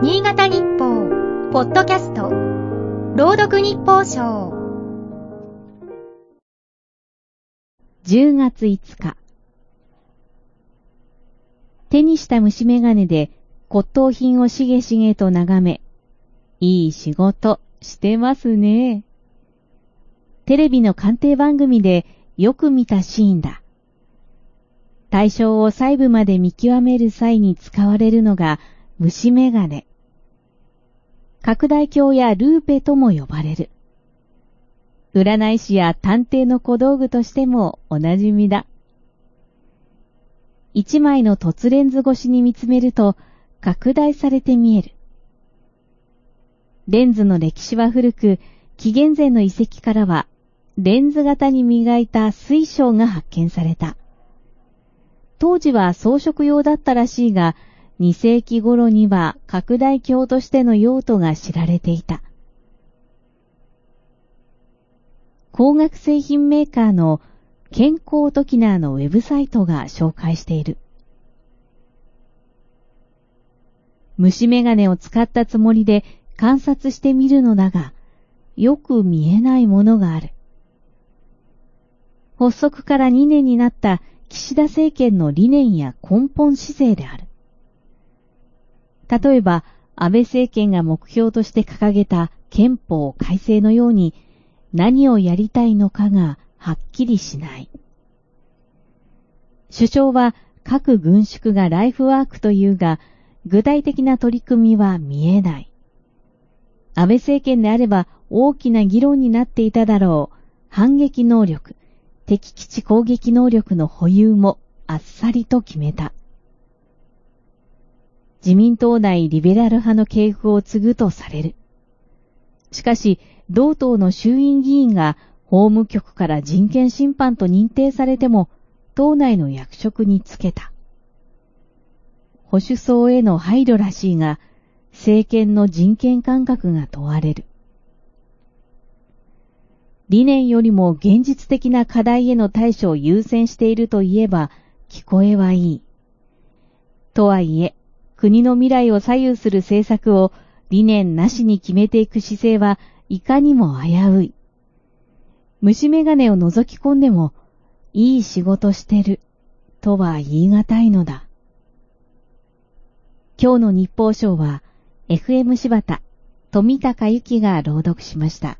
新潟日報、ポッドキャスト、朗読日報賞。10月5日。手にした虫眼鏡で骨董品をしげしげと眺め、いい仕事してますね。テレビの鑑定番組でよく見たシーンだ。対象を細部まで見極める際に使われるのが虫眼鏡。拡大鏡やルーペとも呼ばれる。占い師や探偵の小道具としてもおなじみだ。一枚の凸レンズ越しに見つめると拡大されて見える。レンズの歴史は古く、紀元前の遺跡からはレンズ型に磨いた水晶が発見された。当時は装飾用だったらしいが、2世紀頃には拡大鏡としての用途が知られていた。工学製品メーカーの健康トキナーのウェブサイトが紹介している。虫眼鏡を使ったつもりで観察してみるのだが、よく見えないものがある。発足から2年になった岸田政権の理念や根本姿勢である。例えば、安倍政権が目標として掲げた憲法改正のように何をやりたいのかがはっきりしない。首相は各軍縮がライフワークというが、具体的な取り組みは見えない。安倍政権であれば大きな議論になっていただろう。反撃能力、敵基地攻撃能力の保有もあっさりと決めた。自民党内リベラル派の系譜を継ぐとされる。しかし、同党の衆院議員が法務局から人権侵犯と認定されても、党内の役職につけた。保守層への配慮らしいが、政権の人権感覚が問われる。理念よりも現実的な課題への対処を優先しているといえば聞こえはいい。とはいえ、国の未来を左右する政策を理念なしに決めていく姿勢はいかにも危うい。虫眼鏡を覗き込んでも、いい仕事してる、とは言い難いのだ。今日の日報賞は、FM 柴田、富高由紀が朗読しました。